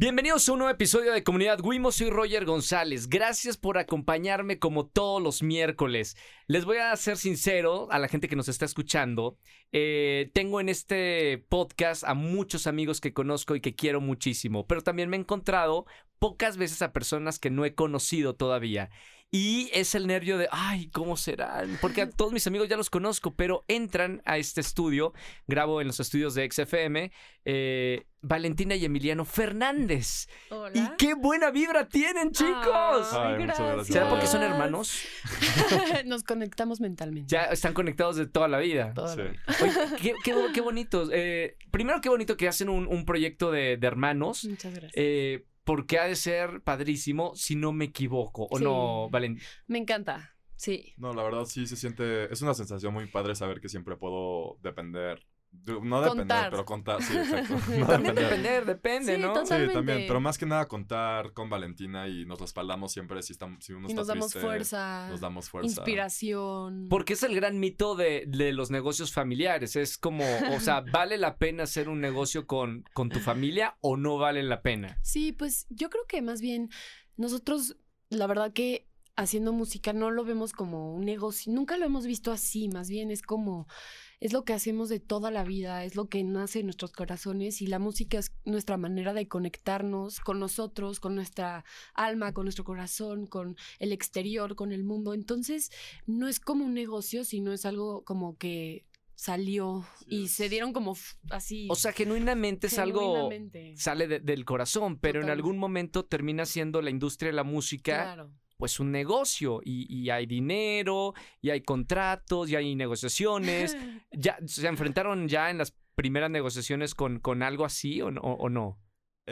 Bienvenidos a un nuevo episodio de Comunidad Wimo, soy Roger González. Gracias por acompañarme como todos los miércoles. Les voy a ser sincero a la gente que nos está escuchando. Eh, tengo en este podcast a muchos amigos que conozco y que quiero muchísimo, pero también me he encontrado pocas veces a personas que no he conocido todavía. Y es el nervio de, ay, ¿cómo serán? Porque a todos mis amigos ya los conozco, pero entran a este estudio, grabo en los estudios de XFM, eh, Valentina y Emiliano Fernández. Hola. Y qué buena vibra tienen, chicos. Ay, Ay, muchas gracias. ¿Será porque son hermanos? Nos conectamos mentalmente. Ya están conectados de toda la vida. Toda la Sí. vida. Oye, qué, qué, bo- qué bonitos. Eh, primero, qué bonito que hacen un, un proyecto de, de hermanos. Muchas gracias. eh, porque ha de ser padrísimo, si no me equivoco. ¿O Sí. no, Valentina? Me encanta. Sí. No, la verdad sí se siente, es una sensación muy padre saber que siempre puedo depender, de- no depender, Contar. pero contar, sí, exacto. No También depender. depender, depende, Sí, ¿no? Sí, también, pero más que nada contar con Valentina y nos respaldamos siempre si, estamos, si uno Y está nos damos triste, fuerza. Nos damos fuerza. Inspiración. Porque es el gran mito de, de los negocios familiares. Es como, o sea, ¿vale la pena hacer un negocio con, con tu familia o no vale la pena? Sí, pues yo creo que más bien nosotros, la verdad que haciendo música no lo vemos como un negocio, nunca lo hemos visto así, más bien es como, es lo que hacemos de toda la vida, es lo que nace en nuestros corazones y la música es nuestra manera de conectarnos con nosotros, con nuestra alma, con nuestro corazón, con el exterior, con el mundo. Entonces, no es como un negocio, sino es algo como que salió y se dieron como así. O sea, genuinamente es algo... Sale de- del corazón, pero en algún momento termina siendo la industria de la música Claro. Pues un negocio y, y hay dinero y hay contratos y hay negociaciones. ¿Ya se enfrentaron ya en las primeras negociaciones con, con algo así o no? o no?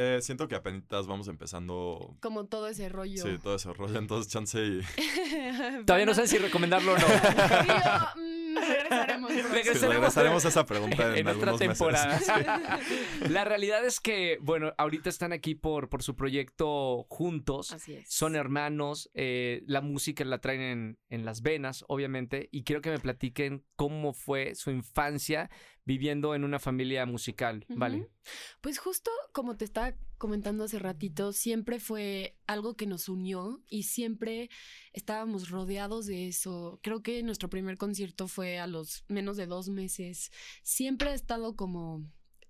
Eh, siento que apenas vamos empezando, como todo ese rollo. sí, todo ese rollo, entonces chance y... Todavía no sé si recomendarlo o no. Yo, mm, regresaremos. Sí, Regresaremos. regresaremos a esa pregunta en, en otra meses. temporada. La realidad es que, bueno, ahorita están aquí por, por su proyecto juntos. Así es. Son hermanos, eh, la música la traen en, en las venas, obviamente, y quiero que me platiquen cómo fue su infancia viviendo en una familia musical, ¿vale? Pues justo como te estaba comentando hace ratito, siempre fue algo que nos unió y siempre estábamos rodeados de eso. Creo que nuestro primer concierto fue a los menos de dos meses. Siempre ha estado como...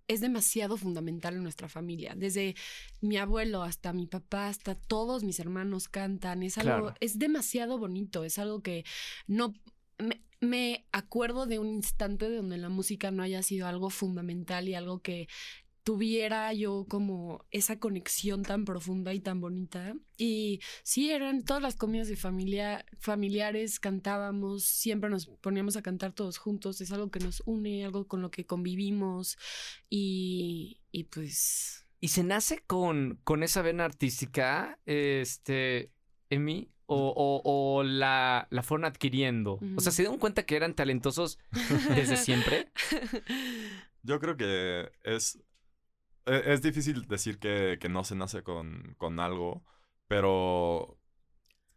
Es demasiado fundamental en nuestra familia. Desde mi abuelo hasta mi papá, hasta todos mis hermanos cantan. Es algo, Claro. es demasiado bonito. Es algo que no me, me acuerdo de un instante donde la música no haya sido algo fundamental y algo que tuviera yo como esa conexión tan profunda y tan bonita. Y sí, eran todas las comidas de familia, familiares, cantábamos, siempre nos poníamos a cantar todos juntos, es algo que nos une, algo con lo que convivimos y, y pues... ¿Y se nace con, con esa vena artística, este, Emi? ¿O, o- o la, la fueron adquiriendo? O sea. ¿se dieron cuenta que eran talentosos desde siempre? Yo creo que es, e- es difícil decir que, que no se nace con, con algo, pero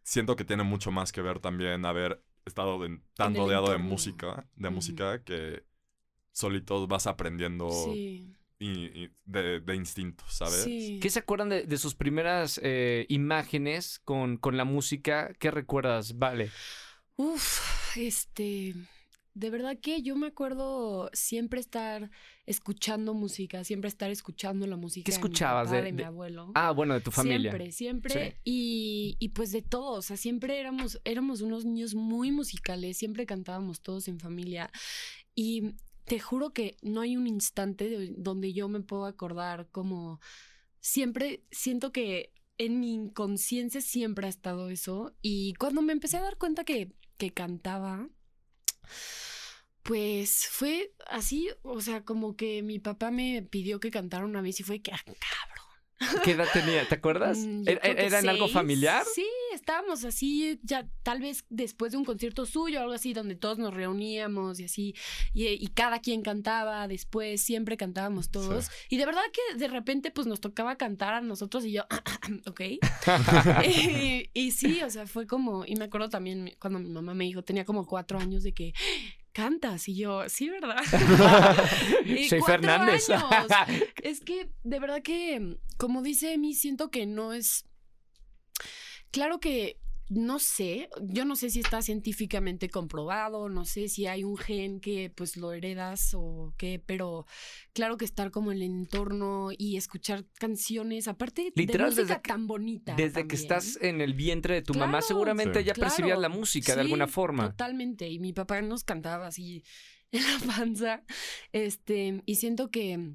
siento que tiene mucho más que ver también haber estado en- tan rodeado de música, de música que solitos vas aprendiendo Sí, de, de instinto, ¿sabes? sí. ¿Qué se acuerdan de, de sus primeras eh, imágenes con, con la música? ¿Qué recuerdas? Vale. Uf, este, de verdad que yo me acuerdo siempre estar escuchando música, siempre estar escuchando la música. de mi escuchabas papá, de- de, mi de- abuelo? Ah, bueno, de tu familia. Siempre, siempre. Y, y pues de todo, o sea, siempre éramos, éramos unos niños muy musicales, siempre cantábamos todos en familia. Y te juro que no hay un instante de- donde yo me puedo acordar como siempre siento que en mi inconsciencia siempre ha estado eso. Y cuando me empecé a dar cuenta que, que cantaba, pues fue así, o sea, como que mi papá me pidió que cantara una vez y fue que, ah, cabrón. ¿Qué edad tenía? ¿Te acuerdas? Mm, yo ¿Era, creo que era en algo familiar? Sí, estábamos así, ya tal vez después de un concierto suyo, algo así, donde todos nos reuníamos y así, y, y cada quien cantaba después, siempre cantábamos todos. Y de verdad que de repente pues nos tocaba cantar a nosotros y yo, ok. y, y sí, o sea, fue como, y me acuerdo también cuando mi mamá me dijo, tenía como cuatro años de que cantas. Y yo, sí, ¿verdad? Soy Fernández. años. Es que, de verdad que, como dice Emi, siento que no es. Claro que no sé, yo no sé si está científicamente comprobado, no sé si hay un gen que pues lo heredas o qué, pero claro que estar como en el entorno y escuchar canciones, aparte Literal, de música desde que- tan bonita. Desde que estás en el vientre de tu mamá, seguramente Sí. ya percibías la música de alguna forma. Totalmente. Y mi papá nos cantaba así en la panza. Este, y siento que,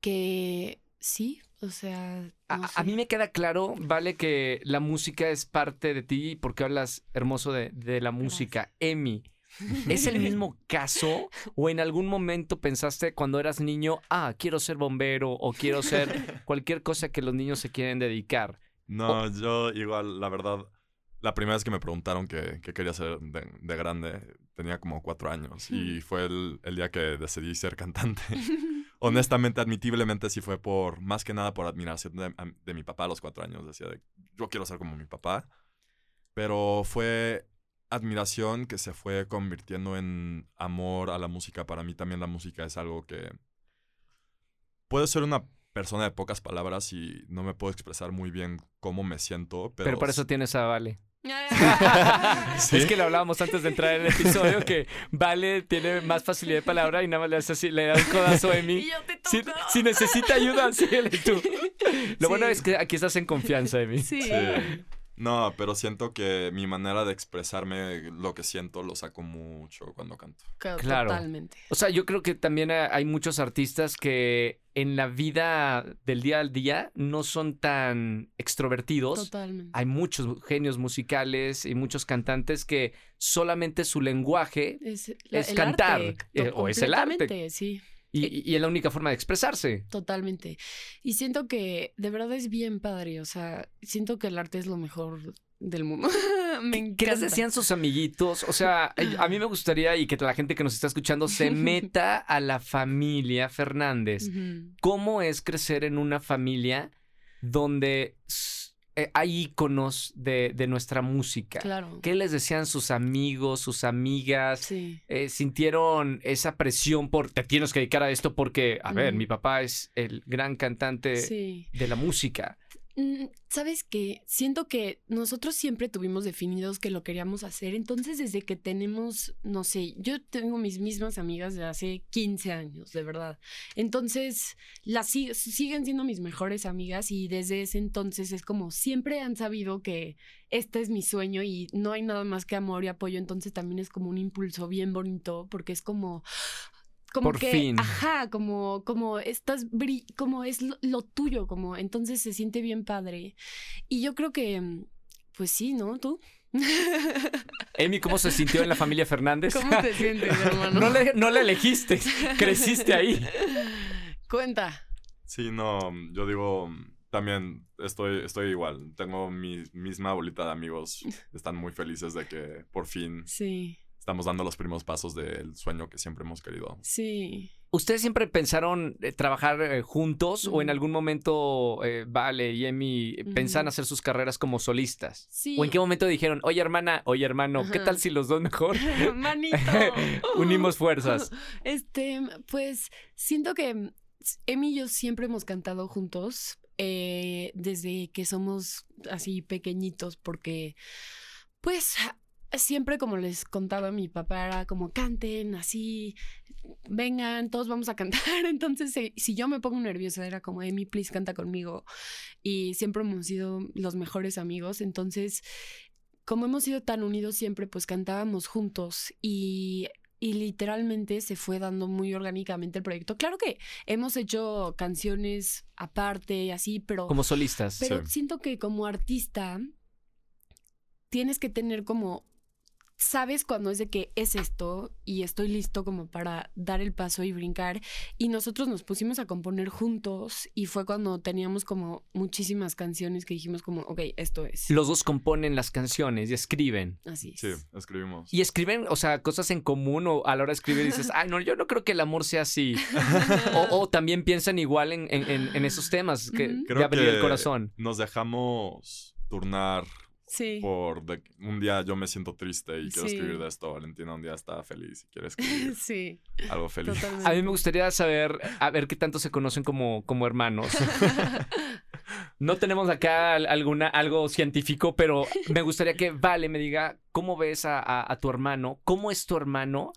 que sí, o sea. A, no a sé. mí me queda claro, vale, que la música es parte de ti porque hablas hermoso de, de la música. Emi, ¿es el mismo caso o en algún momento pensaste cuando eras niño, ah, quiero ser bombero o quiero ser cualquier cosa que los niños se quieren dedicar? No, yo igual, la verdad, la primera vez que me preguntaron qué, qué quería ser de, de grande, tenía como cuatro años y fue el, el día que decidí ser cantante. Honestamente, admitiblemente, sí fue por, más que nada por admiración de, mi papá a los cuatro años. Decía, de, yo quiero ser como mi papá. Pero fue admiración que se fue convirtiendo en amor a la música. Para mí también la música es algo que... Puedo ser una persona de pocas palabras y no me puedo expresar muy bien cómo me siento, pero... Pero, por eso tienes a Vale. ¿Sí? Es que lo hablábamos antes de entrar en el episodio que Vale tiene más facilidad de palabra y nada más le hace así, le da un codazo a Emi. Si, necesita ayuda, síguele tú. Lo bueno es que aquí estás en confianza, Emi. Sí. Sí. No, pero siento que mi manera de expresarme lo que siento lo saco mucho cuando canto. Claro. Totalmente. O sea, yo creo que también ha- hay muchos artistas que en la vida del día al día no son tan extrovertidos. Totalmente. Hay muchos genios musicales y muchos cantantes que solamente su lenguaje Es, cantar, arte, eh, o es el arte. Sí, y, y es la única forma de expresarse. totalmente. Y siento que de verdad es bien padre. O sea, siento que el arte es lo mejor del mundo. Me encanta. ¿Qué les decían sus amiguitos? O sea, a mí me gustaría y que la gente que nos está escuchando se meta a la familia Fernández. ¿Cómo es crecer en una familia donde eh, hay íconos de, de nuestra música? Claro. ¿Qué les decían sus amigos, sus amigas? Sí. Eh, ¿Sintieron esa presión por te tienes que dedicar a esto porque, a ver, mi papá es el gran cantante Sí. de la música? Mm, ¿Sabes qué? Siento que nosotros siempre tuvimos definidos que lo queríamos hacer. Entonces, desde que tenemos, no sé, yo tengo mis mismas amigas de hace 15 años, de verdad. Entonces, las si- siguen siendo mis mejores amigas y desde ese entonces es como siempre han sabido que este es mi sueño y no hay nada más que amor y apoyo. Entonces, también es como un impulso bien bonito porque es como como Por que, fin. ajá, como, como estás, bri- como es lo, lo tuyo, como, entonces se siente bien padre. Y yo creo que, mm, pues sí, ¿no? ¿Tú? Emi, ¿cómo se sintió en la familia Fernández? ¿Cómo te sientes, hermano? no, le, no la elegiste, creciste ahí. Cuenta. Sí, no, yo digo, también estoy, estoy igual. Tengo mi misma bolita de amigos. Están muy felices de que por fin Sí, estamos dando los primeros pasos del sueño que siempre hemos querido. sí. ¿Ustedes siempre pensaron eh, trabajar eh, juntos o en algún momento eh, Vale y Emi pensaban Ujú. hacer sus carreras como solistas? Sí. ¿O en qué momento dijeron, oye hermana, oye hermano, qué tal si los dos mejor Manito. unimos fuerzas? Este, pues siento que Emi y yo siempre hemos cantado juntos eh, desde que somos así pequeñitos, porque pues siempre como les contaba mi papá era como canten así, vengan, todos vamos a cantar. Entonces, si, si yo me pongo nerviosa, era como Emi, please canta conmigo. Y siempre hemos sido los mejores amigos. Entonces, como hemos sido tan unidos siempre, pues cantábamos juntos y, y literalmente se fue dando muy orgánicamente el proyecto. Claro que hemos hecho canciones aparte y así, pero, Como solistas. pero Sí. siento que como artista tienes que tener como sabes cuando es de que es esto y estoy listo como para dar el paso y brincar. Y nosotros nos pusimos a componer juntos y fue cuando teníamos como muchísimas canciones que dijimos como, ok, esto es. Los dos componen las canciones y escriben. Así es. Sí, escribimos. Y escriben, o sea, cosas en común o a la hora de escribir dices, ay, no, yo no creo que el amor sea así. O, o también piensan igual en, en- esos temas que Ujú. de Creo abrir el corazón. Nos dejamos turnar Sí. por de- un día yo me siento triste y quiero Sí. escribir de esto, Valentina un día está feliz y quiere escribir Sí, algo feliz. totalmente. A mí me gustaría saber, a ver qué tanto se conocen como, como hermanos. No tenemos acá al- alguna, algo científico, pero me gustaría que Vale me diga cómo ves a, a- a tu hermano, cómo es tu hermano,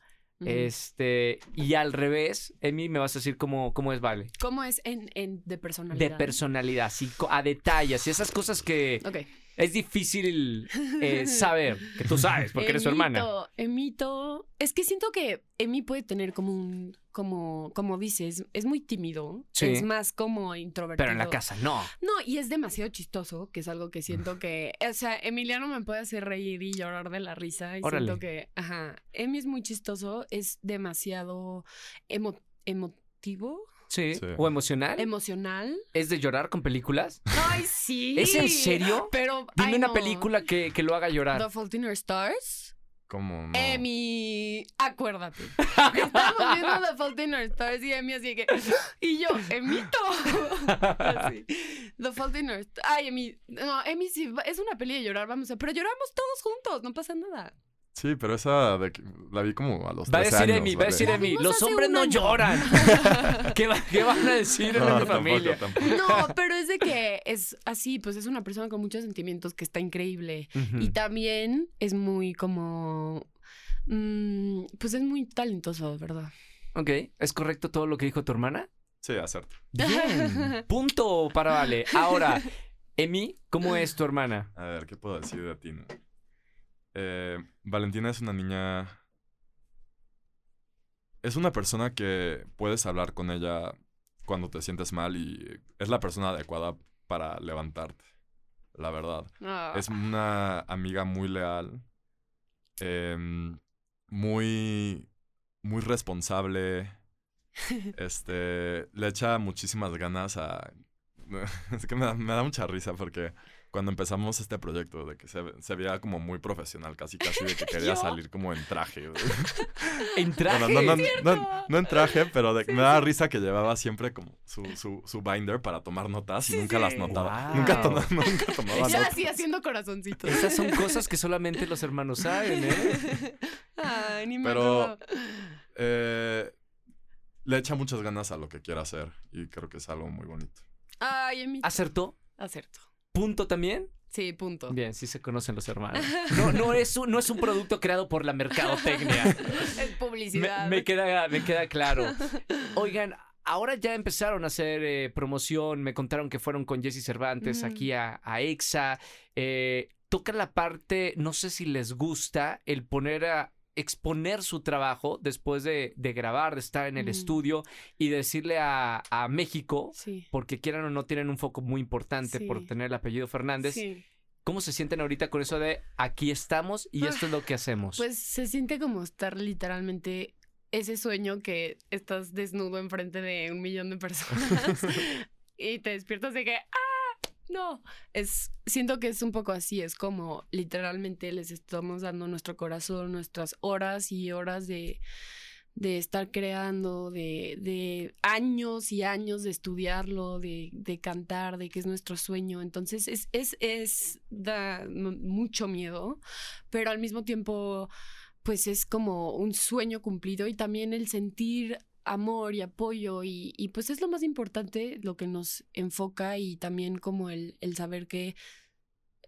este, y al revés, Emi, me vas a decir cómo, cómo es Vale. ¿Cómo es en, en de personalidad? De personalidad, así, co- a detalles, y esas cosas que Ok. Es difícil eh, saber, que tú sabes, porque eres su hermana. Emito, Emito. Es que siento que Emi puede tener como un. Como, como dices, es muy tímido. Sí. Es más como introvertido. Pero en la casa, no. No, y es demasiado chistoso, que es algo que siento que. O sea, Emiliano me puede hacer reír y llorar de la risa. Y Órale. siento que. Ajá. Emi es muy chistoso, es demasiado emo- emotivo, Sí. Sí. ¿O emocional? emocional. ¿Es de llorar con películas? Ay, sí. ¿Es en serio? Pero. Dime ay, una no. película que, que lo haga llorar. The Fault in Our Stars. ¿Cómo no? Emi, acuérdate. Estábamos viendo The Fault in Our Stars y Emi así que. Y yo, Emito. Así. The Fault in Our Stars. Ay, Emi. No, Emi sí, es una peli de llorar, vamos a. Pero lloramos todos juntos, no pasa nada. Sí, pero esa de que- la vi como a los Va a 13 decir años, Emi, va a decir Emi, vimos los hombres no año. lloran. ¿Qué, va- qué van a decir en mi tampoco, familia? tampoco. No, pero es de que es así, pues es una persona con muchos sentimientos que está increíble. Y también es muy como. mm, pues es muy talentoso, ¿verdad? Ok, ¿es correcto todo lo que dijo tu hermana? Sí, acerto. Bien, punto para Vale. Ahora, Emi, ¿cómo es tu hermana? A ver, ¿qué puedo decir de ti? no? Eh, Valentina es una niña... Es una persona que puedes hablar con ella cuando te sientes mal y es la persona adecuada para levantarte, la verdad. Ah. Es una amiga muy leal, em, muy, muy responsable. Este, le echa muchísimas ganas a... Es que me da, me da mucha risa porque cuando empezamos este proyecto, de que se, se veía como muy profesional, casi casi de que quería ¿Yo? salir como en traje. ¿En traje? Bueno, no, no, no, ¡Cierto! no en traje, pero de- Sí, me da sí. risa que llevaba siempre como su, su, su binder para tomar notas y Sí, nunca las notaba. Wow. Nunca, to- nunca tomaba Ya notas. así haciendo corazoncitos. Esas son cosas que solamente los hermanos saben, ¿eh? Ay, ni me Pero- acuerdo. Eh, le echa muchas ganas a lo que quiera hacer y creo que es algo muy bonito. Ay, Emi. ¿Acertó? Acerto. ¿Punto también? Sí, punto. Bien, sí se conocen los hermanos. No, no, es un, no es un producto creado por la mercadotecnia. Es publicidad. me queda, me queda claro. Oigan, ahora ya empezaron a hacer eh, promoción. Me contaron que fueron con Jesse Cervantes aquí a, a EXA. Eh, toca la parte, no sé si les gusta, el poner a exponer su trabajo después de, de grabar, de estar en el estudio y decirle a, a México, Sí. porque quieran o no tienen un foco muy importante por tener el apellido Fernández. Sí. ¿Cómo se sienten ahorita con eso de aquí estamos y esto es lo que hacemos? Pues se siente como estar literalmente ese sueño que estás desnudo enfrente de un millón de personas y te despiertas de que ¡ah! No, es siento que es un poco así, es como literalmente les estamos dando nuestro corazón, nuestras horas y horas de de estar creando, de, de años y años de estudiarlo, de, de cantar, de que es nuestro sueño. Entonces es, es, es, da mu- mucho miedo, pero al mismo tiempo, pues es como un sueño cumplido y también el sentir amor y apoyo y, y pues es lo más importante, lo que nos enfoca y también como el, el saber que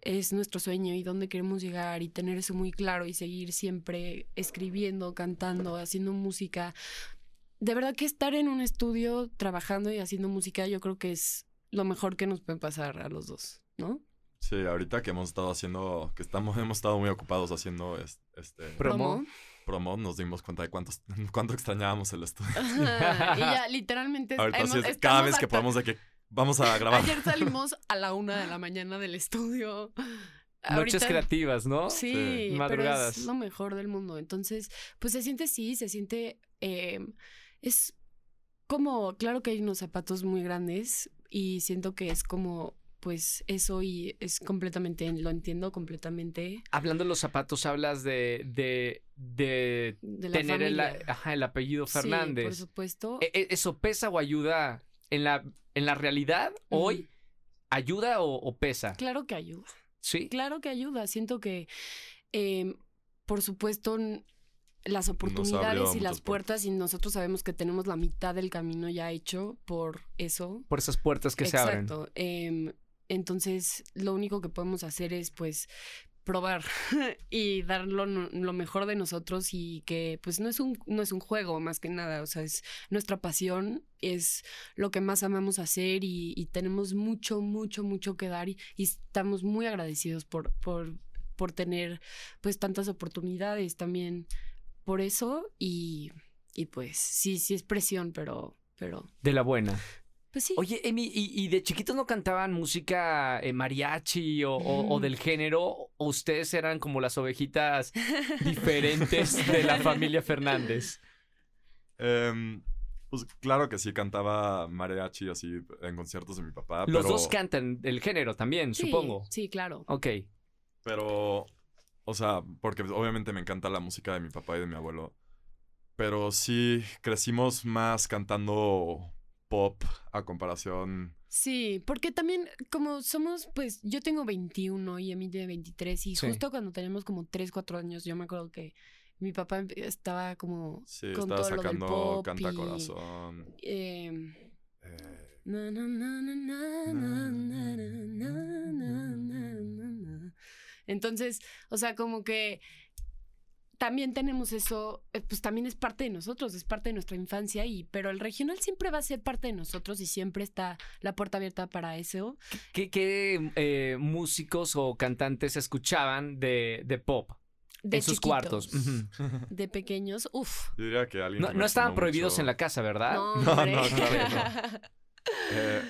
es nuestro sueño y dónde queremos llegar y tener eso muy claro y seguir siempre escribiendo, cantando, haciendo música. De verdad que estar en un estudio trabajando y haciendo música yo creo que es lo mejor que nos puede pasar a los dos, ¿no? Sí, ahorita que hemos estado haciendo, que estamos, hemos estado muy ocupados haciendo es- este Promo. Promo, nos dimos cuenta de cuántos, cuánto extrañábamos el estudio. Ajá, y ya literalmente Ahorita hemos- sí es cada vez que hasta- podemos de que vamos a grabar. Ayer salimos a la una de la mañana del estudio. Noches Ahorita- creativas, ¿no? Sí, Sí. pero Madrugadas. es lo mejor del mundo. Entonces, pues se siente sí, se siente. eh, es como, claro que hay unos zapatos muy grandes y siento que es como, pues eso y es completamente, lo entiendo completamente Hablando de los zapatos, hablas de, de, de de la tener el, familia. ajá, el apellido Sí, por Fernández. supuesto. ¿E- e- ¿Eso pesa o ayuda en la, en la realidad hoy? ¿Ayuda o, o pesa? Claro que ayuda. Sí. Claro que ayuda. Siento que, eh, por supuesto, las oportunidades y las puertas, y nosotros sabemos que tenemos la mitad del camino ya hecho por eso. Por esas puertas que se abren. Exacto. Em, entonces, lo único que podemos hacer es, pues, probar y dar lo, mejor de nosotros y que, pues, no es, un, no es un juego más que nada, o sea, es nuestra pasión, es lo que más amamos hacer y, y tenemos mucho, mucho, mucho que dar y, y estamos muy agradecidos por, por, por tener, pues, tantas oportunidades también por eso y, y pues, sí, sí es presión, pero, pero, De la buena. Pues sí. Oye, Emi, ¿y, y de chiquitos no cantaban música eh, mariachi o, o- o del género? ¿O ustedes eran como las ovejitas diferentes de la familia Fernández? Em, pues claro que sí, cantaba mariachi así en conciertos de mi papá. Los pero, dos cantan el género también, Sí, supongo. Sí, claro. Ok. Pero, o sea, porque obviamente me encanta la música de mi papá y de mi abuelo. Pero sí, crecimos más cantando pop a comparación. Sí, porque también como somos, pues yo tengo 21 y Emi tiene 23 y justo cuando tenemos como 3, 4 años, yo me acuerdo que mi papá estaba como sí, con estaba todo sacando Canta Corazón. Entonces, o sea, como que también tenemos eso, eh, pues también es parte de nosotros, es parte de nuestra infancia, y pero el regional siempre va a ser parte de nosotros y siempre está la puerta abierta para eso. ¿Qué, qué, eh, músicos o cantantes escuchaban de, de pop De en sus cuartos? De pequeños, uff. yo diría que alguien. No, estaban prohibidos mucho- en la casa, ¿verdad? No, No, hombre. no, claro Eh,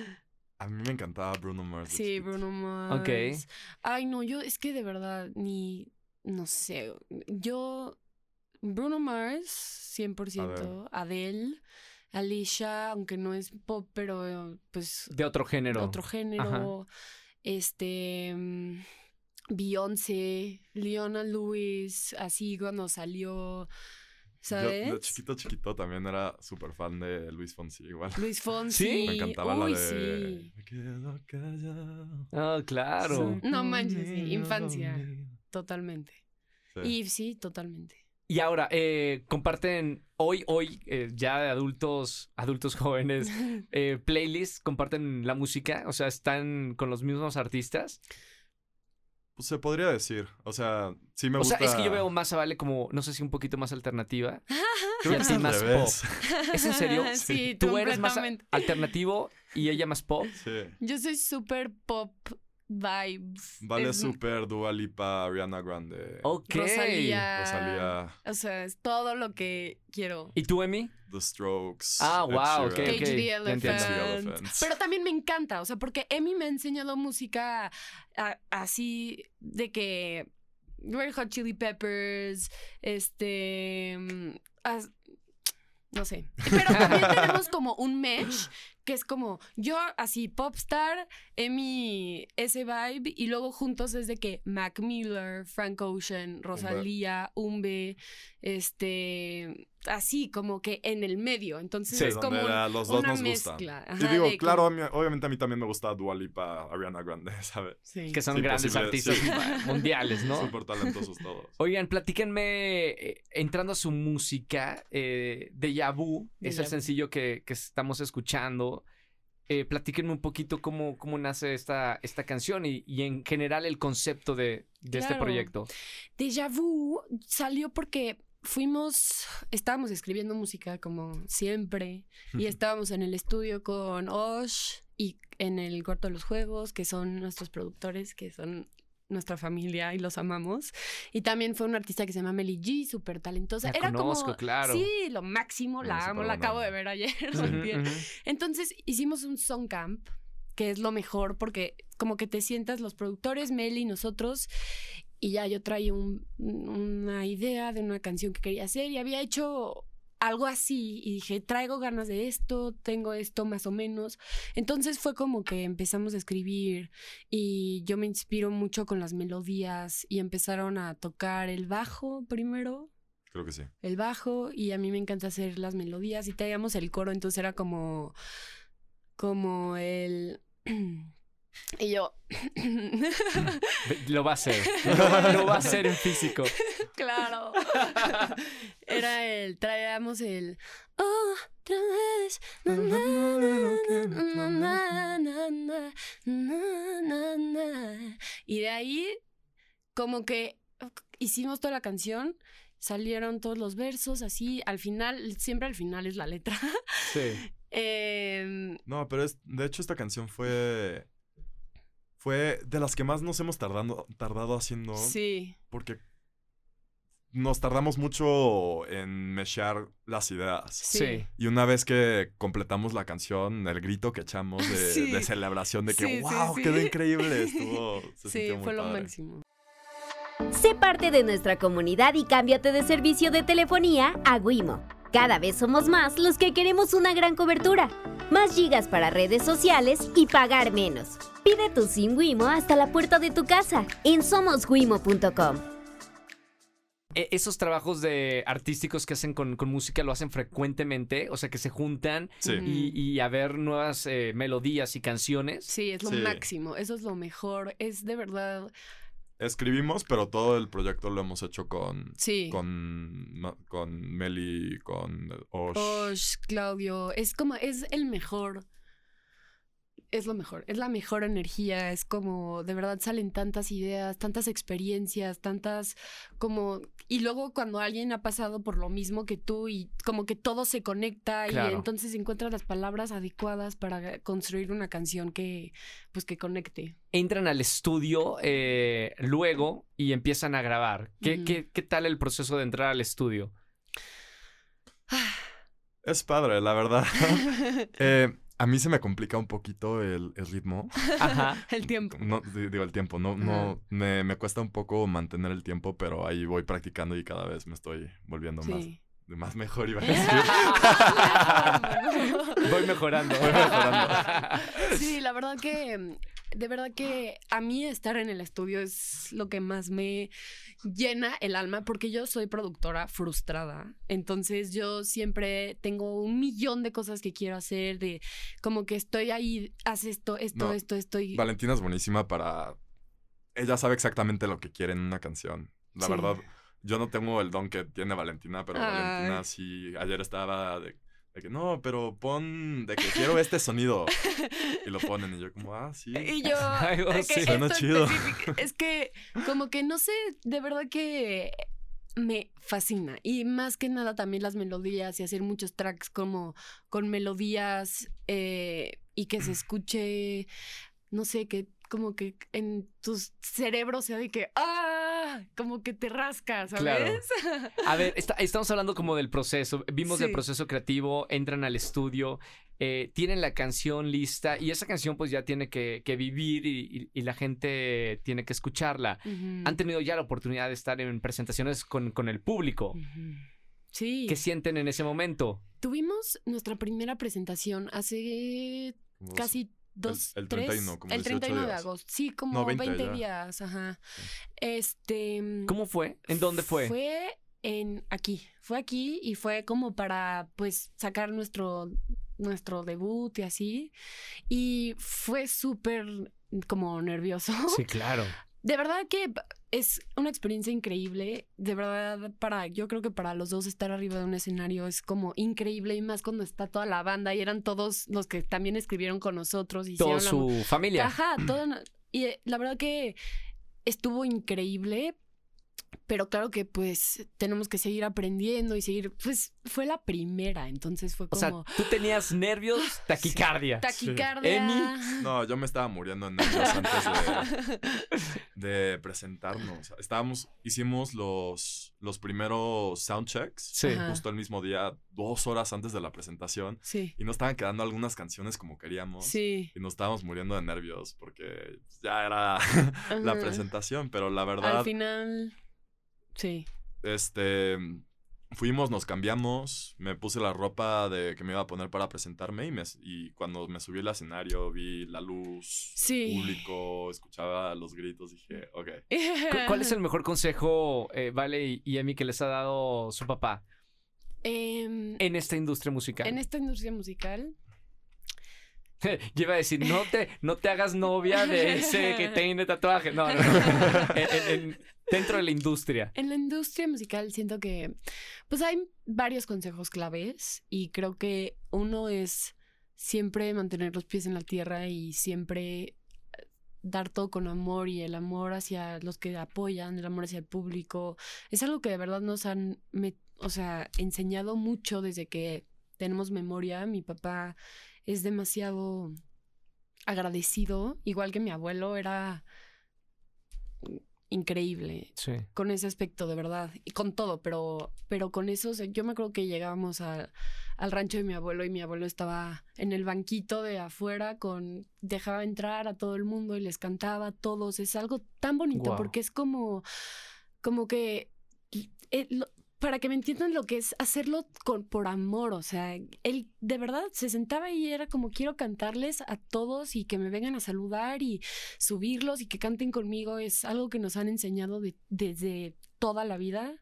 a mí me encantaba Bruno Mars. sí. Bruno Mars. Ok. Ay, no, yo es que de verdad ni, no sé, yo, Bruno Mars, 100%, Adele, Alicia, aunque no es pop, pero pues De otro género. otro género, este, mm, Beyoncé, Leona Lewis, así cuando salió, Yo ¿sabes? de chiquito, chiquito también era súper fan de Luis Fonsi, igual. Luis Fonsi. ¿Sí? Me encantaba Uy, la de. sí. Me quedo callado. Ah, claro. No manches, sí, Dormido, infancia. Totalmente. Sí. Y sí, totalmente. Y ahora, eh, comparten hoy, hoy, eh, ya de adultos, adultos jóvenes, eh, playlists, comparten la música, o sea, están con los mismos artistas. Pues se podría decir. O sea, sí me o gusta. sea, es que yo veo más a Vale como, no sé si un poquito más alternativa. Creo y que es más revés. ¿Es en serio? Sí, Tú eres más alternativo y ella más pop. Sí. Yo soy súper pop vibes. Vale súper Dua Lipa, Ariana Grande, Ok. Rosalía. Rosalía, O sea, es todo lo que quiero. ¿Y tú, Emi? The Strokes. Ah, wow, ok. Cage. Cage the Elephant. Elephant. Pero también me encanta, o sea, porque Emi me ha enseñado música a- así de que Red Hot Chili Peppers, este, mm, as- no sé. Pero también tenemos como un mesh que es como yo así popstar, Emi ese vibe y luego juntos es de que Mac Miller, Frank Ocean, Rosalía, Umbe, este, así como que en el medio. Entonces Sí, es donde como los dos una nos gustan. mezcla. Y Ajá, digo, de claro, como- a mí- obviamente a mí también me gusta Dua Lipa, Ariana Grande, ¿sabes? Sí. Que son Sí, grandes artistas sí. mundiales, ¿no? Súper talentosos todos. Oigan, platíquenme, eh, entrando a su música, eh, Deja Vu es el sencillo que, que estamos escuchando. Eh, platíquenme un poquito cómo, cómo nace esta, esta canción y, y en general el concepto de, de este proyecto. Déjà Vu salió porque fuimos, estábamos escribiendo música como siempre y estábamos en el estudio con Osh y en el cuarto de los juegos, que son nuestros productores, que son nuestra familia y los amamos. Y también fue una artista que se llama Melly G, súper talentosa. La Era conozco, como, claro. sí, lo máximo, la No, amo, la acabo de ver ayer. Entonces hicimos un song camp, que es lo mejor porque como que te sientas los productores, Mel y nosotros, y ya yo traía un- una idea de una canción que quería hacer y había hecho algo así y dije, traigo ganas de esto, tengo esto más o menos. Entonces fue como que empezamos a escribir y yo me inspiro mucho con las melodías y empezaron a tocar el bajo primero Creo que sí. el bajo y a mí me encanta hacer las melodías y traíamos el coro, entonces era como como el Y yo... lo va a hacer. Lo, va a hacer en físico. Claro. Era el... Traíamos el... Otra vez. Y de ahí, como que hicimos toda la canción salieron todos los versos, así, al final, siempre al final es la letra. Sí. no, pero de hecho esta canción fue fue de las que más nos hemos tardando, tardado haciendo Sí, porque nos tardamos mucho en mechar las ideas. Sí. Y una vez que completamos la canción, el grito que echamos de, Sí. de celebración de que Sí, wow, sí. quedó increíble, estuvo se sí, muy fue lo máximo. Sé parte de nuestra comunidad y cámbiate de servicio de telefonía a Wimo. Cada vez somos más los que queremos una gran cobertura, más gigas para redes sociales y pagar menos. Pide tu SIM Wimo hasta la puerta de tu casa en somoswimo.com. E- Esos trabajos de artísticos que hacen con, con música lo hacen frecuentemente, o sea que se juntan Sí. Y, y a ver nuevas eh, melodías y canciones. Sí, es lo Sí. máximo, eso es lo mejor, es de verdad, Escribimos, pero todo el proyecto lo hemos hecho con sí. con con Meli, con Osh. Osh, Claudio, es como, es el mejor, es lo mejor, es la mejor energía, es como, de verdad salen tantas ideas, tantas experiencias, tantas, como, y luego cuando alguien ha pasado por lo mismo que tú y como que todo se conecta Claro. y entonces encuentras las palabras adecuadas para construir una canción que, pues que conecte. Entran al estudio eh, luego y empiezan a grabar. ¿Qué, qué, qué tal el proceso de entrar al estudio? Es padre, la verdad. Eh, a mí se me complica un poquito el, el ritmo. Ajá. el tiempo. No, di- digo, el tiempo. No, no, me, me cuesta un poco mantener el tiempo, pero ahí voy practicando y cada vez me estoy volviendo más, Sí. más mejor, iba a decir. Voy mejorando. Voy mejorando. Sí, la verdad que, mm, de verdad que a mí estar en el estudio es lo que más me llena el alma, porque yo soy productora frustrada. Entonces yo siempre tengo un millón de cosas que quiero hacer, de como que estoy ahí, haz esto, esto, No, esto, esto. Y... Valentina es buenísima para... Ella sabe exactamente lo que quiere en una canción. La Sí. verdad, yo no tengo el don que tiene Valentina, pero Ay. Valentina sí... Ayer estaba de, de que, no, pero pon de que quiero este sonido. Y lo ponen y yo como, ah, sí. Y yo, Ay, oh, sí. Suena chido. es que como que no sé, de verdad que me fascina. Y más que nada también las melodías y hacer muchos tracks como con melodías eh, y que se escuche, no sé, que como que en tus cerebros sea de que, ah, como que te rascas, Claro. ¿sabes? A ver, está- estamos hablando como del proceso. Vimos Sí. proceso creativo, entran al estudio, eh, tienen la canción lista y esa canción pues ya tiene que, que vivir y, y- y la gente tiene que escucharla. Han tenido ya la oportunidad de estar en presentaciones con, con el público. Sí. ¿Qué sienten en ese momento? Tuvimos nuestra primera presentación hace casi dos, el tres, 31, como el 18 31 de agosto, sí, como No, 20, 20 ya. días, ajá. Este, ¿Cómo fue? ¿En dónde fue? Fue en aquí, fue aquí y fue como para pues sacar nuestro nuestro debut y así y fue súper como nervioso. Sí, claro. De verdad que es una experiencia increíble. De verdad, para, yo creo que para los dos estar arriba de un escenario es como increíble y más cuando está toda la banda y eran todos los que también escribieron con nosotros y Toda la su familia. Ajá, todo. Y eh, la verdad que estuvo increíble. Pero claro que pues tenemos que seguir aprendiendo y seguir, pues fue la primera, entonces fue O como sea, tú tenías nervios, taquicardia. taquicardia. Emi. No, yo me estaba muriendo en nervios antes de, de presentarnos. Estábamos, hicimos los, los primeros soundchecks Sí. Justo el mismo día, dos horas antes de la presentación. Sí, Y no estaban quedando algunas canciones como queríamos. sí. Y nos estábamos muriendo de nervios porque ya era la presentación. Pero la verdad, Al final, sí. este, fuimos, nos cambiamos, me puse la ropa de que me iba a poner para presentarme y, me, y cuando me subí al escenario vi la luz, Sí. público, escuchaba los gritos, dije, ok. ¿Cu- ¿Cuál es el mejor consejo, eh, Vale y- y Emi, que les ha dado su papá Em, en esta industria musical? en esta industria musical, Yo iba a decir, no te, no te hagas novia de ese que tiene tatuaje. No, no, no. En- en- en- dentro de la industria. En la industria musical siento que pues hay varios consejos claves y creo que uno es siempre mantener los pies en la tierra y siempre eh, dar todo con amor y el amor hacia los que apoyan, el amor hacia el público. Es algo que de verdad nos han, me- o sea, enseñado mucho desde que tenemos memoria. Mi papá es demasiado agradecido, igual que mi abuelo era increíble Sí. con ese aspecto, de verdad. Y con todo, pero, pero con eso, yo me acuerdo que llegábamos a- al rancho de mi abuelo y mi abuelo estaba en el banquito de afuera con, dejaba entrar a todo el mundo y les cantaba a todos. Es algo tan bonito porque es como, como que, eh, lo- para que me entiendan lo que es hacerlo con, por amor, o sea, él de verdad se sentaba y era como quiero cantarles a todos y que me vengan a saludar y subirlos y que canten conmigo es algo que nos han enseñado de- desde toda la vida.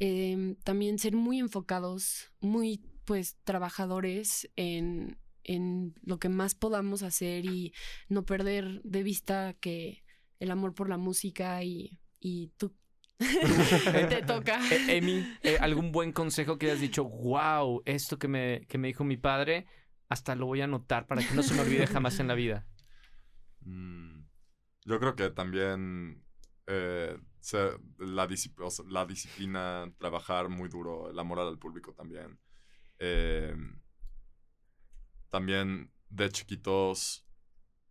Eh, también ser muy enfocados, muy pues trabajadores en, en lo que más podamos hacer y no perder de vista que el amor por la música y, y tú te toca. Eh, Emi, eh, ¿algún buen consejo que hayas dicho, wow, esto que me, que me dijo mi padre, hasta lo voy a anotar para que no se me olvide jamás en la vida? Mm, Yo creo que también eh, la, disci- o sea, la disciplina, trabajar muy duro, el amor al público también. Eh, también de chiquitos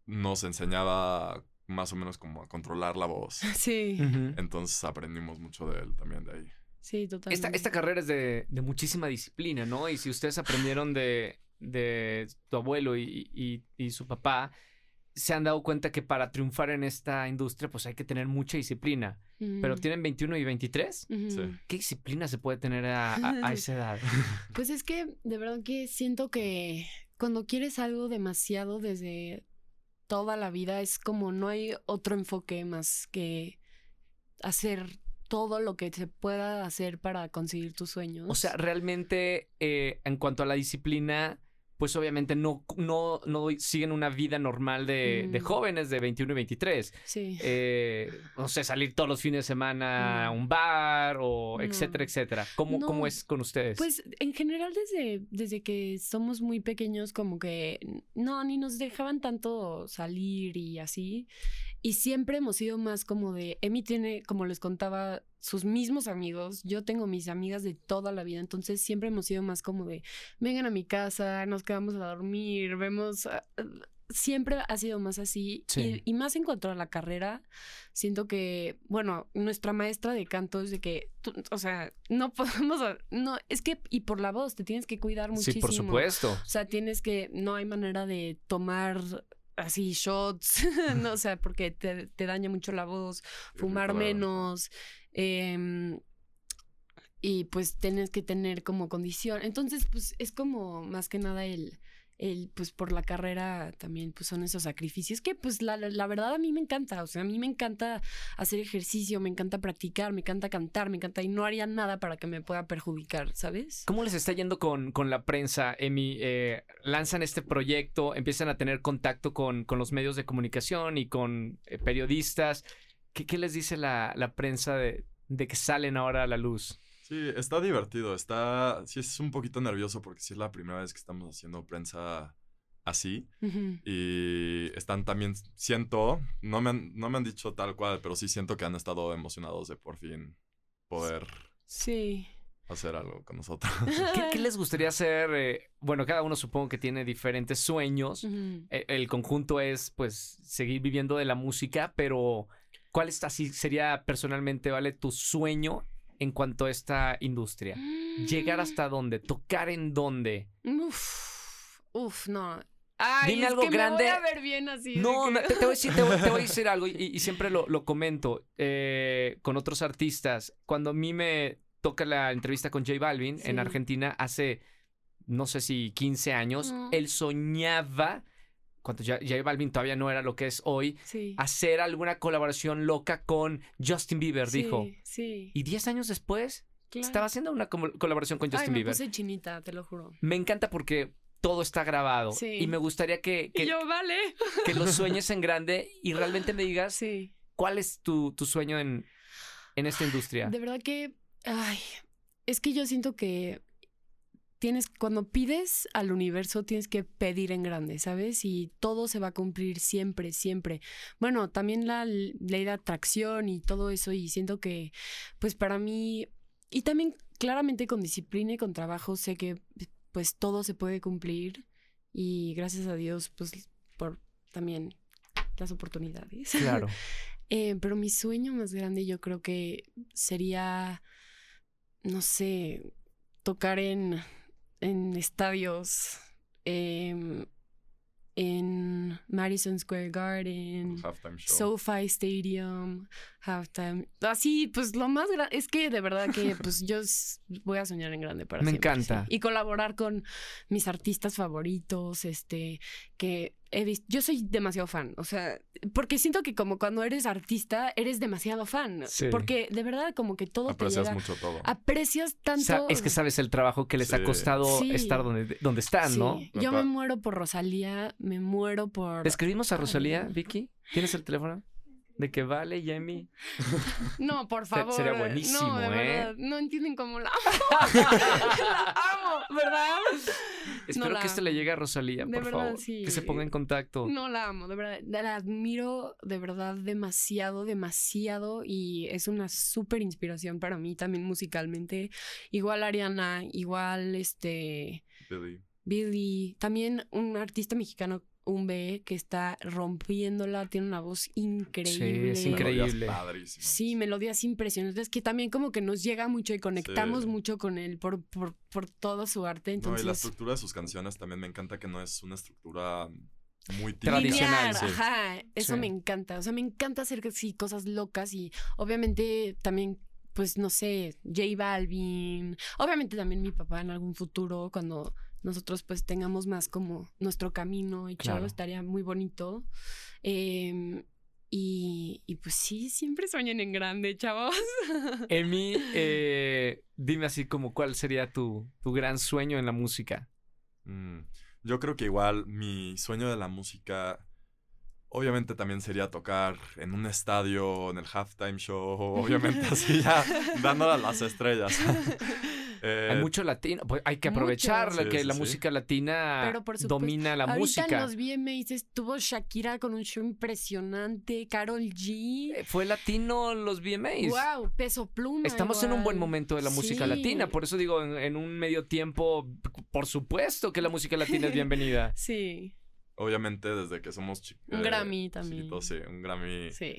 nos enseñaba más o menos como a controlar la voz. Sí. Entonces aprendimos mucho de él también de ahí. sí, totalmente. Esta, esta carrera es de, de muchísima disciplina, ¿no? Y si ustedes aprendieron de, de tu abuelo y, y- y su papá, se han dado cuenta que para triunfar en esta industria, pues hay que tener mucha disciplina. Pero Mm. tienen 21 y 23. Ujú. Sí. ¿Qué disciplina se puede tener a, a- a esa edad? Pues es que de verdad que siento que cuando quieres algo demasiado desde toda la vida es como no hay otro enfoque más que hacer todo lo que se pueda hacer para conseguir tus sueños. O sea, realmente, eh, en cuanto a la disciplina, pues obviamente no, no, no siguen una vida normal de, de Mm. jóvenes de 21 y 23. sí. Eh, no sé, salir todos los fines de semana a No. un bar o etcétera, etcétera. ¿Cómo. ¿Cómo es con ustedes? Pues en general desde, desde que somos muy pequeños como que no, ni nos dejaban tanto salir y así. Y siempre hemos sido más como de, Emi tiene, como les contaba, sus mismos amigos, yo tengo mis amigas de toda la vida, entonces siempre hemos sido más como de, vengan a mi casa, nos quedamos a dormir, vemos... ah, ah, Siempre ha sido más así Sí. y, y más en cuanto a la carrera, siento que, bueno, nuestra maestra de canto es de que, tú- o sea, no podemos, no, es que, y por la voz, te tienes que cuidar muchísimo. sí, por supuesto. O sea, tienes que, no hay manera de tomar así shots, no, o sea, porque te, te daña mucho la voz, fumar Claro. menos, em, y pues tienes que tener como condición. Entonces, pues es como más que nada el, el pues por la carrera también pues son esos sacrificios que pues la, la- verdad a mí me encanta, o sea, a mí me encanta hacer ejercicio, me encanta practicar, me encanta cantar, me encanta y no haría nada para que me pueda perjudicar, ¿sabes? ¿Cómo les está yendo con, con la prensa, Emi? Eh, lanzan este proyecto, empiezan a tener contacto con, con los medios de comunicación y con eh, periodistas. ¿Qué, qué les dice la, la prensa de, de que salen ahora a la luz? Sí, está divertido, está, sí es un poquito nervioso porque sí es la primera vez que estamos haciendo prensa así y están también, siento, no me han, no me han dicho tal cual, pero sí siento que han estado emocionados de por fin poder Sí. hacer algo con nosotros. ¿Qué, qué les gustaría hacer? Eh, bueno, cada uno supongo que tiene diferentes sueños. Eh, El conjunto es, pues, seguir viviendo de la música, pero ¿cuál es así sería personalmente, vale, tu sueño en cuanto a esta industria? ¿Llegar hasta dónde? ¿Tocar en dónde? Uf, uf, no. Ay, Dime es algo que grande. Me voy a ver bien así. No, que- te, te voy a decir, te voy- te voy a decir algo y, y siempre lo, lo comento eh, con otros artistas. Cuando a mí me toca la entrevista con J Balvin en. Argentina hace, no sé si 15 años, él soñaba, cuando ya- J Balvin todavía no era lo que es hoy, Sí. hacer alguna colaboración loca con Justin Bieber, sí, dijo. Sí. Y 10 años después claro. estaba haciendo una colaboración con Ay, Justin me Bieber. puse chinita, te lo juro. Me encanta porque todo está grabado. Sí. Y me gustaría que, que, yo, vale. que lo sueñes en grande y realmente me digas Sí. cuál es tu, tu sueño en, en esta industria. De verdad que, ay, es que yo siento que tienes, cuando pides al universo, tienes que pedir en grande, ¿sabes? Y todo se va a cumplir siempre, siempre. Bueno, también la ley de atracción y todo eso, y siento que, pues para mí, y también claramente con disciplina y con trabajo, sé que pues todo se puede cumplir y gracias a Dios, pues por también las oportunidades. Claro. Eh, pero mi sueño más grande yo creo que sería, no sé, tocar en, en estadios, em, en Madison Square Garden, Halftime show. SoFi Stadium, Halftime. Así, pues lo más grande, es que de verdad que pues yo voy a soñar en grande para Me siempre, sí. encanta. Y colaborar con mis artistas favoritos, este, que he visto, yo soy demasiado fan, o sea, porque siento que como cuando eres artista, eres demasiado fan, Sí. porque de verdad como que todo Aprecias te llega, mucho todo. aprecias tanto. Es que sabes el trabajo que les ha costado Sí. estar donde, donde están, Sí, ¿no? Yo me muero por Rosalía, me muero por... ¿Le escribimos a Rosalía. Vicky? ¿Tienes el teléfono? De que vale, Jamie. No, por Se- favor. sería buenísimo, no, de ¿eh? verdad, no entienden cómo la amo. la amo, ¿verdad? Espero la que esto le llegue a Rosalía, De por verdad, favor. sí. Que se ponga en contacto. No la amo, de verdad. La admiro de verdad demasiado, demasiado. Y es una súper inspiración para mí también musicalmente. Igual Ariana, igual este Billy. Billy. También un artista mexicano, un B, que está rompiéndola, tiene una voz increíble. es increíble. Melodías. Sí, melodías impresionantes que también como que nos llega mucho y conectamos Sí. mucho con él por, por, por todo su arte. No, Entonces, y la estructura de sus canciones también me encanta que no es una estructura muy Tradicional, sí. ajá, eso Sí. me encanta. O sea, me encanta hacer sí, cosas locas y obviamente también, pues no sé, J Balvin, obviamente también mi papá en algún futuro cuando nosotros pues tengamos más como nuestro camino y Claro. estaría muy bonito. Em, y, y pues sí, siempre sueñen en grande, chavos. Emi, eh, dime así como cuál sería tu, tu gran sueño en la música. Mm, Yo creo que igual mi sueño de la música, obviamente también sería tocar en un estadio, en el halftime show, obviamente así ya dándole a las estrellas. Eh, Hay mucho latino, pues hay que aprovechar Mucho. que Sí, la sí. música latina Pero por supuesto, domina la Ahorita música. en los VMAs estuvo Shakira con un show impresionante, Carol G. Eh, Fue latino los VMAs. Wow, peso pluma. Estamos en un buen momento de la música Sí. latina, por eso digo, en, en un medio tiempo, por supuesto que la música latina es bienvenida. Sí, obviamente desde que somos chi- Un Grammy también. sí, un Grammy. sí.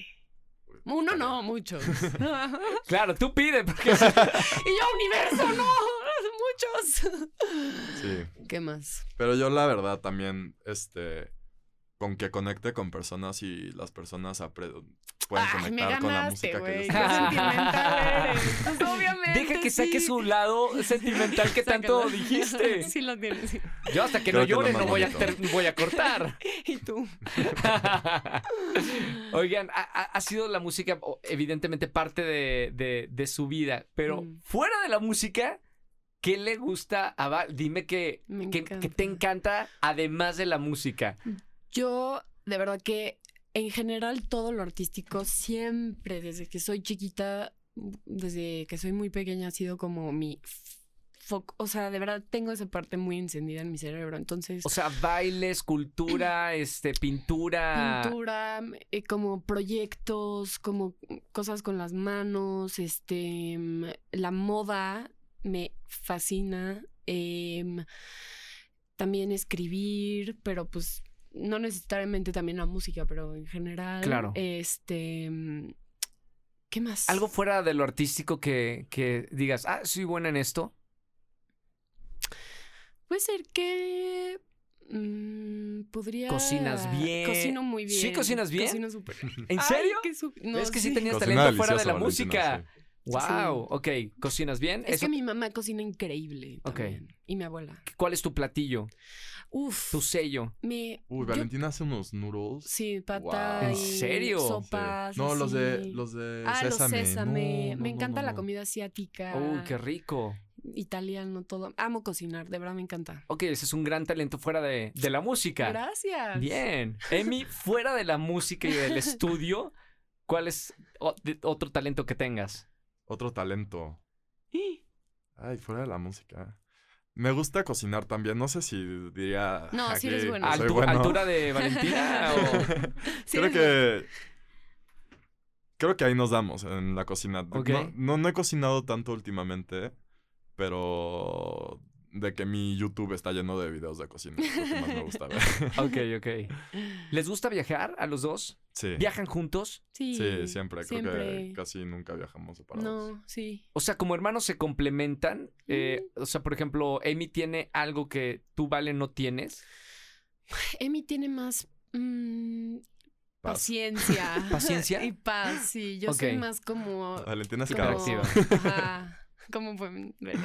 Uno no, muchos. y Claro, tú pide, porque yo, universo, no, muchos. Sí. ¿Qué más? Pero yo la verdad también, este, con que conecte con personas y las personas pueden Ay, me conectar con la música que güey. les gusta. sentimental eres. Pues obviamente. deja que sí. saque su lado sentimental que tanto Sácalo. dijiste. Sí, lo tienes. sí. Yo hasta que Creo no llore no voy a, bonito. ter- voy a cortar. ¿Y tú? Oigan, ha, sido la música evidentemente parte de, de- de su vida, pero Mm. fuera de la música, ¿qué le gusta a Val? Dime que, Me que, que te encanta además de la música. Yo, de verdad que en general todo lo artístico siempre, desde que soy chiquita, desde que soy muy pequeña, ha sido como mi foco. O sea, de verdad tengo esa parte muy encendida en mi cerebro. Entonces, O sea, baile, escultura, este, pintura. pintura, eh, como proyectos, como cosas con las manos, este, la moda me fascina. em, también escribir, pero pues no necesariamente también la música, pero en general. Claro. Este. ¿Qué más? Algo fuera de lo artístico que, que digas, ah, soy buena en esto. Puede ser que. mm, podría. Cocinas bien. Cocino muy bien. ¿Sí cocinas bien? Cocino súper ¿En Ay, serio? qué su- no, es que sí, sí. tenías Cocina talento fuera de la música. sí. Wow, ok. ¿Cocinas bien? Es Eso- que mi mamá cocina increíble. Ok. también, Y mi abuela. ¿Cuál es tu platillo? Uf. Tu sello. Me, Uy, yo- Valentina hace unos noodles. sí, pata. Wow. ¿En y serio? Sopas. No, los de, los de Ah, sésame. los sésame. No, no, Me no, encanta no, la comida asiática. Uy, qué rico. italiano, todo. Amo cocinar, de verdad me encanta. Ok, ese es un gran talento fuera de, de la música. Gracias. Bien. Emi, fuera de la música y del estudio, ¿cuál es otro talento que tengas? Otro talento. Ay, fuera de la música. Me gusta cocinar también. No sé si diría. No, sí eres bueno. Altu-. ¿Altura de Valentina? o- Sí creo que. Creo que ahí nos damos en la cocina. No, no he cocinado tanto últimamente, pero de que mi YouTube está lleno de videos de cocina. Es lo que más me gusta ver. Ok, ok. ¿Les gusta viajar a los dos? Sí. ¿Viajan juntos? Sí, Sí, siempre. Creo siempre. que casi nunca viajamos separados. No, sí. O sea, como hermanos se complementan. eh, o sea, por ejemplo, Amy tiene algo que tú, Vale, no tienes. Emi tiene más mm, Paz. paciencia. ¿Paciencia? y paz, sí. Yo soy más como... Valentina es como-. Ajá. ¿Cómo pueden ver?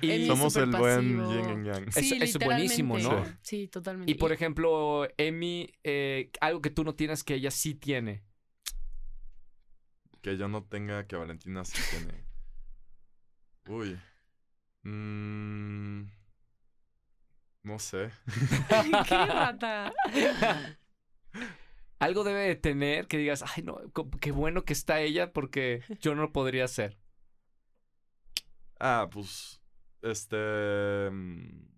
Y- Emi es Somos el buen yin y yang. Es- Sí, es buenísimo, ¿no? Sí, totalmente. Y por ejemplo, Amy, eh, algo que tú no tienes que ella sí tiene. Que yo no tenga, que Valentina sí tiene. Uy. Mm, no sé. ¡Qué rata! Algo debe de tener que digas, ay, no, qué bueno que está ella porque yo no lo podría hacer. Ah, pues. Este. mm,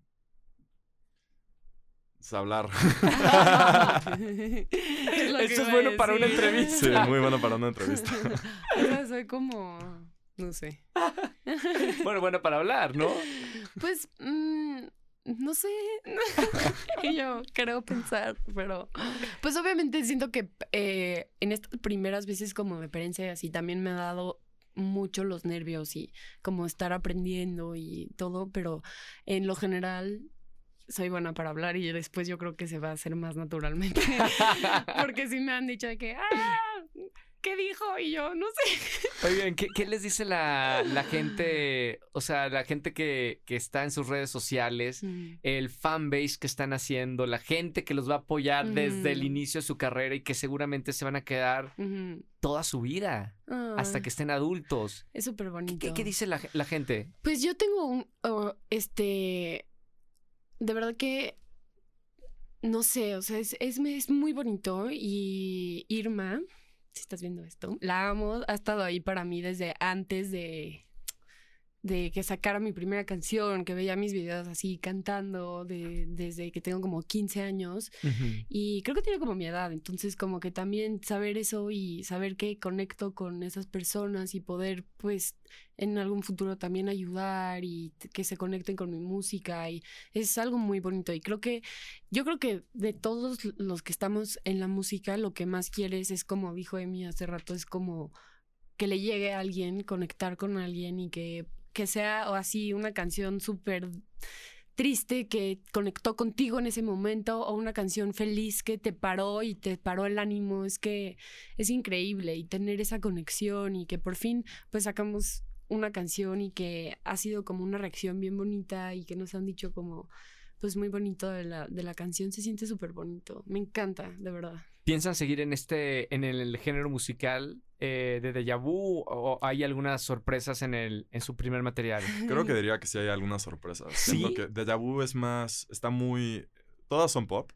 es hablar. Es Esto es bueno para una entrevista. sí, muy bueno para una entrevista. O sea, soy como... No sé. Bueno, bueno, para hablar, ¿no? Pues, mm, no sé. y yo creo pensar, pero. Pues obviamente siento que eh, en estas primeras veces como de experiencia y así también me ha dado mucho los nervios y como estar aprendiendo y todo, pero en lo general soy buena para hablar y después yo creo que se va a hacer más naturalmente. Porque sí me han dicho de que, ah, ¿qué dijo? Y yo, no sé. Oigan, ¿qué, qué les dice la, la gente? O sea, la gente que, que está en sus redes sociales, el fanbase que están haciendo, la gente que los va a apoyar desde el inicio de su carrera y que seguramente se van a quedar toda su vida hasta que estén adultos. Es súper bonito. ¿Qué, qué dice la, la gente? Pues yo tengo un, oh, este, de verdad que, no sé, o sea, es, es, es muy bonito y Irma, si estás viendo esto, la amo, ha estado ahí para mí desde antes de, de que sacara mi primera canción, que veía mis videos así cantando de, desde que tengo como 15 años y creo que tiene como mi edad, entonces como que también saber eso y saber que conecto con esas personas y poder pues en algún futuro también ayudar y que se conecten con mi música y es algo muy bonito y creo que yo creo que de todos los que estamos en la música lo que más quieres es como dijo Emi hace rato es como que le llegue a alguien, conectar con alguien y que, que sea o así una canción súper triste que conectó contigo en ese momento o una canción feliz que te paró y te paró el ánimo. Es que es increíble y tener esa conexión y que por fin pues sacamos una canción y que ha sido como una reacción bien bonita y que nos han dicho como pues muy bonito de la, de la canción. Se siente súper bonito. Me encanta, de verdad. ¿Piensan seguir en este, en el género musical eh, de Deja Vu o hay algunas sorpresas en el, en su primer material? Creo que diría que sí hay algunas sorpresas. Siento ¿Sí? que Deja Vu es más. Está muy. Todas son pop.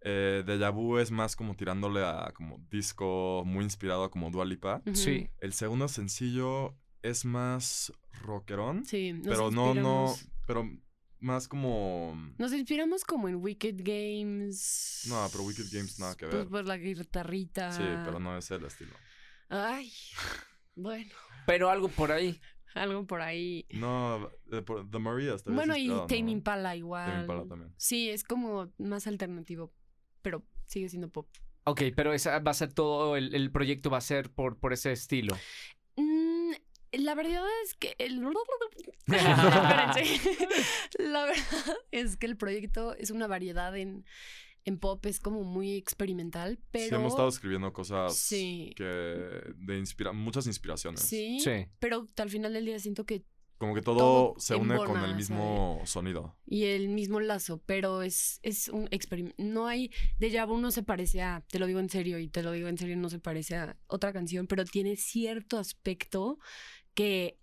Eh, Deja Vu es más como tirándole a como disco muy inspirado como Dua Lipa. Sí. El segundo sencillo es más rockerón. Sí, nos pero no, no. Pero más como. Nos inspiramos como en Wicked Games. No, pero Wicked Games nada que Pues ver. por la guitarrita. Sí, pero no es el estilo. Ay, bueno, Pero algo por ahí. algo por ahí. No, eh, por- The Maria está Bueno, y inspirado, Tame ¿no? Impala igual. Tame Impala también. Sí, es como más alternativo, pero sigue siendo pop. Ok, pero esa va a ser todo, el, el proyecto va a ser por, por ese estilo. Mm, la verdad es que el... La verdad es que el proyecto es una variedad en, en pop, es como muy experimental, pero... Sí, hemos estado escribiendo cosas Sí. que de inspira muchas inspiraciones. Sí, Sí. pero al final del día siento que Como que todo, Todo se une con el mismo sonido. y el mismo lazo, pero es, es un experimento. No hay. Deja vu no se parece a. Te lo digo en serio y te lo digo en serio, no se parece a otra canción, pero tiene cierto aspecto que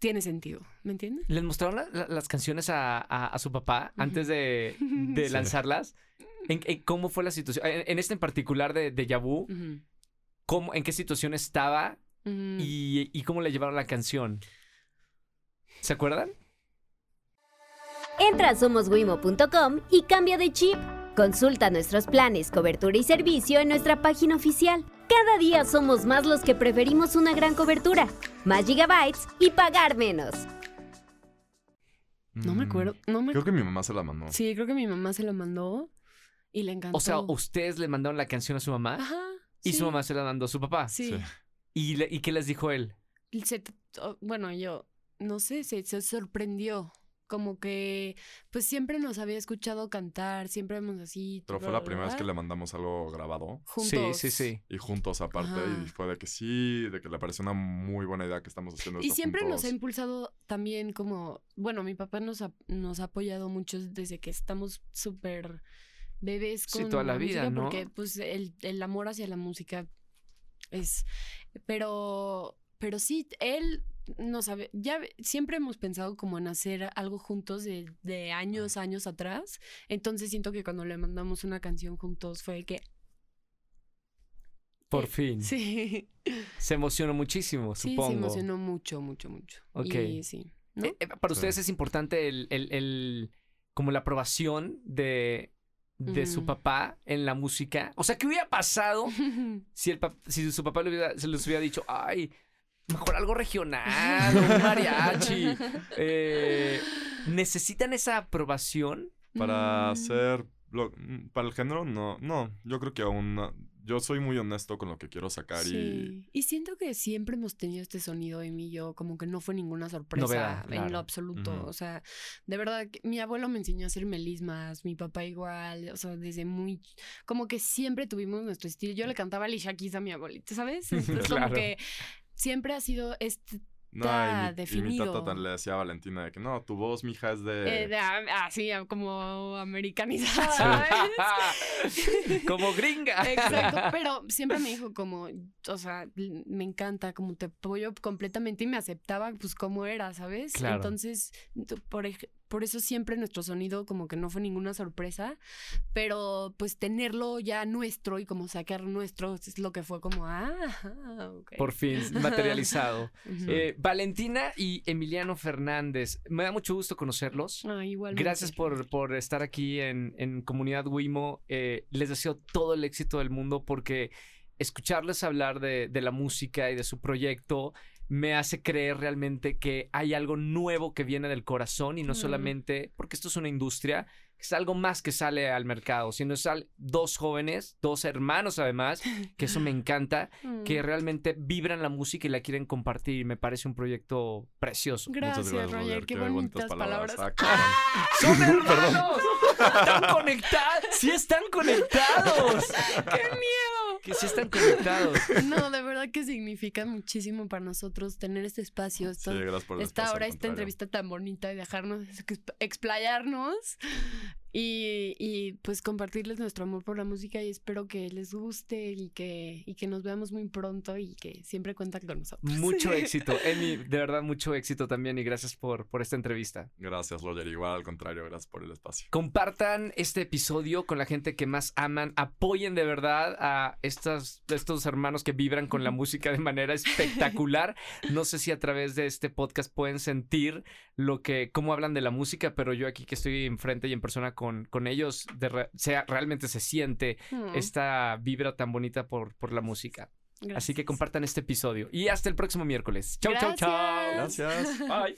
tiene sentido, ¿me entiendes? ¿Les mostraron la- la- las canciones a, a- a su papá antes de, de Sí. lanzarlas? ¿En, en cómo fue la situación? En, en este en particular de, de Yabu, Ujú. ¿cómo, ¿en qué situación estaba y, y cómo le llevaron la canción? ¿Se acuerdan? Entra a somoswimo.com y cambia de chip. Consulta nuestros planes, cobertura y servicio en nuestra página oficial. Cada día somos más los que preferimos una gran cobertura, más gigabytes y pagar menos. No me acuerdo, no me Creo que mi mamá se la mandó. Sí, creo que mi mamá se lo mandó y le encantó. O sea, ustedes le mandaron la canción a su mamá Ajá. y sí, su mamá se la mandó a su papá. Sí. Sí. ¿Y, le- ¿Y qué les dijo él? Se- oh, bueno, yo no sé, se, se sorprendió. Como que, pues siempre nos había escuchado cantar, siempre hemos así. Pero fue la bla, primera vez que le mandamos algo grabado. juntos. Sí, sí, sí. Y juntos aparte. Ajá. Y fue de que sí, de que le pareció una muy buena idea que estamos haciendo Y esto siempre nos ha impulsado también como, bueno, mi papá nos ha, nos ha apoyado mucho desde que estamos súper bebés Sí, con toda la vida, música, ¿no? Porque pues el, el amor hacia la música es, pero, pero sí, él no sabe, ya siempre hemos pensado como en hacer algo juntos de, de años, años atrás, entonces siento que cuando le mandamos una canción juntos fue que, Por Eh, fin. sí, Se emocionó muchísimo, sí, supongo. se emocionó mucho, mucho, mucho. Ok. Y sí, ¿no? Eh, eh, para Sí. ustedes es importante el, el- el- como la aprobación de, de su papá en la música. O sea, ¿qué hubiera pasado si, el pap- si su papá le hubiera- se les hubiera dicho, ay, mejor algo regional, un mariachi? Eh, ¿Necesitan esa aprobación? Para Mm. hacer. lo- para el género, no. No. Yo creo que aún. no- Yo soy muy honesto con lo que quiero sacar y. Sí. Y siento que siempre hemos tenido este sonido en mí y yo, como que no fue ninguna sorpresa Novedad, en claro. lo absoluto. O sea, de verdad, que mi abuelo me enseñó a hacer melismas, mi papá igual, o sea, desde muy, como que siempre tuvimos nuestro estilo. Yo le cantaba Alicia Keys a mi abuelita, ¿sabes? Entonces, Claro. como que siempre ha sido este, No, y mi, y mi definido. tata tan le decía a Valentina de que no, tu voz, mija, es de. eh, de- ah, así, como americanizada, ¿sabes? como gringa. Exacto, pero siempre me dijo como, o sea, me encanta, como te apoyo completamente y me aceptaba pues como era, ¿sabes? Claro. Entonces, por, ej- por eso siempre nuestro sonido como que no fue ninguna sorpresa, pero pues tenerlo ya nuestro y como sacar nuestro es lo que fue como, ah, ajá, ok. Por fin, materializado. Eh, Valentina y Emiliano Fernández, me da mucho gusto conocerlos. Ah, igualmente. Gracias por, por estar aquí en, en Comunidad Wimo. Eh, les deseo todo el éxito del mundo porque escucharles hablar de, de la música y de su proyecto me hace creer realmente que hay algo nuevo que viene del corazón y no Mm. solamente porque esto es una industria, es algo más que sale al mercado, sino es al- dos jóvenes, dos hermanos además, que eso me encanta, Mm. que realmente vibran la música y la quieren compartir. Me parece un proyecto precioso. Gracias, gracias, Roger, Roger, qué qué bonitas, bonitas palabras. palabras. Ah. ¡Son hermanos! ¡Están conectados! ¡Sí están conectados! ¡Qué miedo! Que sí están conectados. No, de verdad que significa muchísimo para nosotros tener este espacio, Sí, esta, gracias por el esta espacio, hora, esta entrevista tan bonita y dejarnos exp- explayarnos y, y, pues compartirles nuestro amor por la música y espero que les guste y que, y que nos veamos muy pronto y que siempre cuentan con nosotros. Mucho éxito. Emi, de verdad, mucho éxito también y gracias por, por esta entrevista. Gracias, Roger. Igual, al contrario, gracias por el espacio. Compartan este episodio con la gente que más aman. Apoyen de verdad a estas, estos hermanos que vibran con la música de manera espectacular. No sé si a través de este podcast pueden sentir lo que, cómo hablan de la música, pero yo aquí que estoy enfrente y en persona con, con ellos, de re- sea, realmente se siente Mm, esta vibra tan bonita por, por la música. Así que compartan este episodio. Y hasta el próximo miércoles. Chau, chau, chau. Gracias. Bye.